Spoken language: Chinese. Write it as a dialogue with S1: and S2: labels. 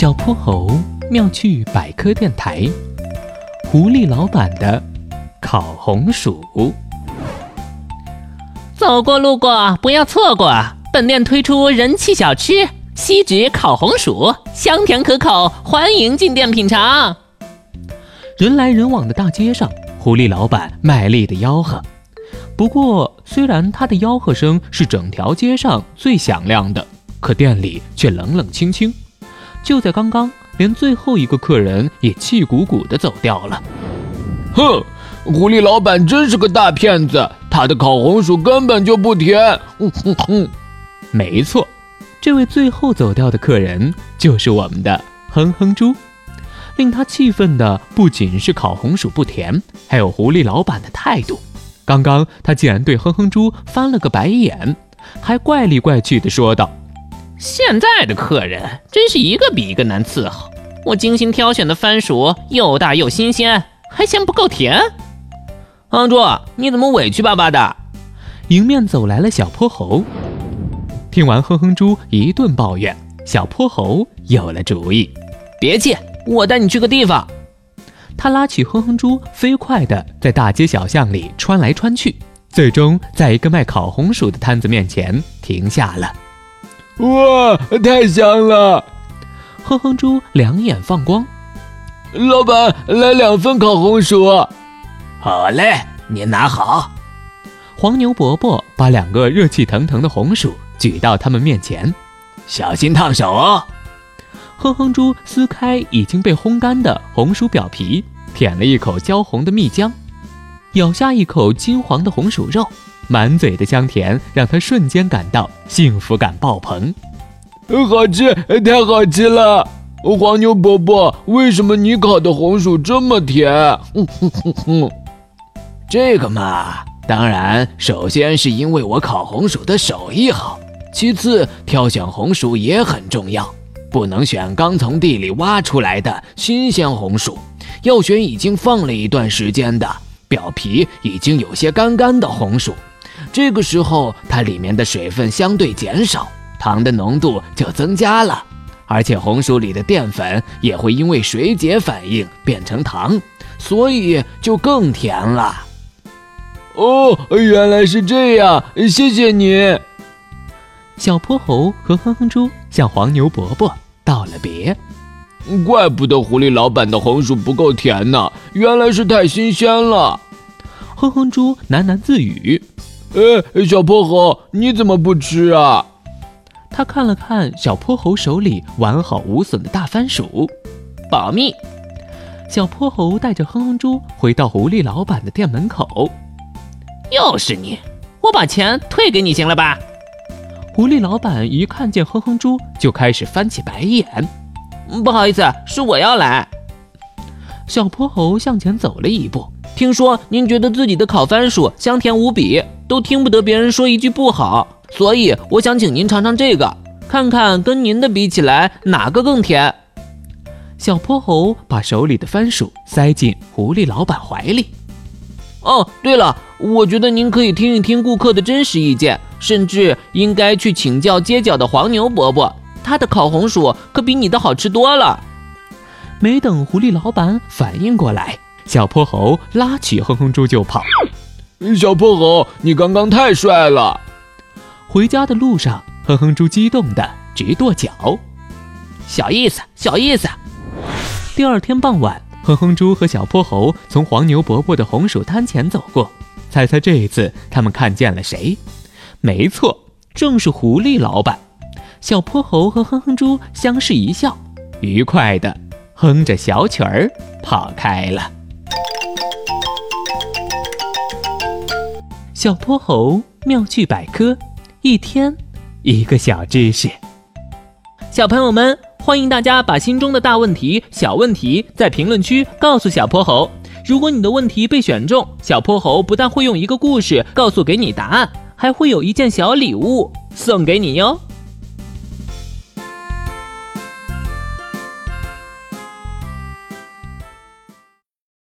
S1: 小泼猴妙趣百科电台，狐狸老板的烤红薯。
S2: 走过路过不要错过，本店推出人气小吃锡纸烤红薯，香甜可口，欢迎进店品尝。
S1: 人来人往的大街上，狐狸老板卖力的吆喝。不过，虽然他的吆喝声是整条街上最响亮的，可店里却冷冷清清。就在刚刚，连最后一个客人也气鼓鼓地走掉了。
S3: 哼，狐狸老板真是个大骗子，他的烤红薯根本就不甜。哼哼哼，
S1: 没错，这位最后走掉的客人就是我们的哼哼猪。令他气愤的不仅是烤红薯不甜，还有狐狸老板的态度。刚刚他竟然对哼哼猪翻了个白眼，还怪里怪气地说道。
S2: 现在的客人真是一个比一个难伺候。我精心挑选的番薯又大又新鲜，还嫌不够甜。哼猪，你怎么委屈巴巴的？
S1: 迎面走来了小泼猴。听完哼哼猪一顿抱怨，小泼猴有了主意。
S2: 别气，我带你去个地方。
S1: 他拉起哼哼猪，飞快地在大街小巷里穿来穿去，最终在一个卖烤红薯的摊子面前停下了。
S3: 哇，太香了！
S1: 哼哼猪两眼放光。
S3: 老板，来两份烤红薯。
S4: 好嘞，您拿好。
S1: 黄牛伯伯把两个热气腾腾的红薯举到他们面前，
S4: 小心烫手哦。
S1: 哼哼猪撕开已经被烘干的红薯表皮，舔了一口焦红的蜜浆，咬下一口金黄的红薯肉。满嘴的香甜让他瞬间感到幸福感爆棚，
S3: 好吃，太好吃了！黄牛伯伯，为什么你烤的红薯这么甜？
S4: 这个嘛，当然，首先是因为我烤红薯的手艺好，其次挑选红薯也很重要，不能选刚从地里挖出来的新鲜红薯，要选已经放了一段时间的，表皮已经有些干干的红薯。这个时候，它里面的水分相对减少，糖的浓度就增加了，而且红薯里的淀粉也会因为水解反应变成糖，所以就更甜了。
S3: 哦，原来是这样，谢谢你。
S1: 小泼猴和哼哼猪向黄牛伯伯道了别。
S3: 怪不得狐狸老板的红薯不够甜呢，原来是太新鲜了。
S1: 哼哼猪喃喃自语。
S3: 哎，小泼猴，你怎么不吃啊？
S1: 他看了看小泼猴手里完好无损的大番薯，
S2: 保密。
S1: 小泼猴带着哼哼猪回到狐狸老板的店门口。
S2: 又是你，我把钱退给你行了吧？
S1: 狐狸老板一看见哼哼猪，就开始翻起白眼。
S2: 不好意思，是我要来。
S1: 小泼猴向前走了一步。
S2: 听说您觉得自己的烤番薯香甜无比。都听不得别人说一句不好，所以我想请您尝尝这个，看看跟您的比起来哪个更甜。
S1: 小泼猴把手里的番薯塞进狐狸老板怀里。
S2: 哦，对了，我觉得您可以听一听顾客的真实意见，甚至应该去请教街角的黄牛伯伯，他的烤红薯可比你的好吃多了。
S1: 没等狐狸老板反应过来，小泼猴拉起哼哼猪就跑。
S3: 小泼猴，你刚刚太帅了！
S1: 回家的路上，哼哼猪激动的直跺脚。
S2: 小意思，小意思。
S1: 第二天傍晚，哼哼猪和小泼猴从黄牛伯伯的红薯摊前走过，猜猜这一次他们看见了谁？没错，正是狐狸老板。小泼猴和哼哼猪相视一笑，愉快的哼着小曲儿跑开了。小泼猴妙趣百科，一天一个小知识。小朋友们，欢迎大家把心中的大问题、小问题在评论区告诉小泼猴。如果你的问题被选中，小泼猴不但会用一个故事告诉给你答案，还会有一件小礼物送给你哟。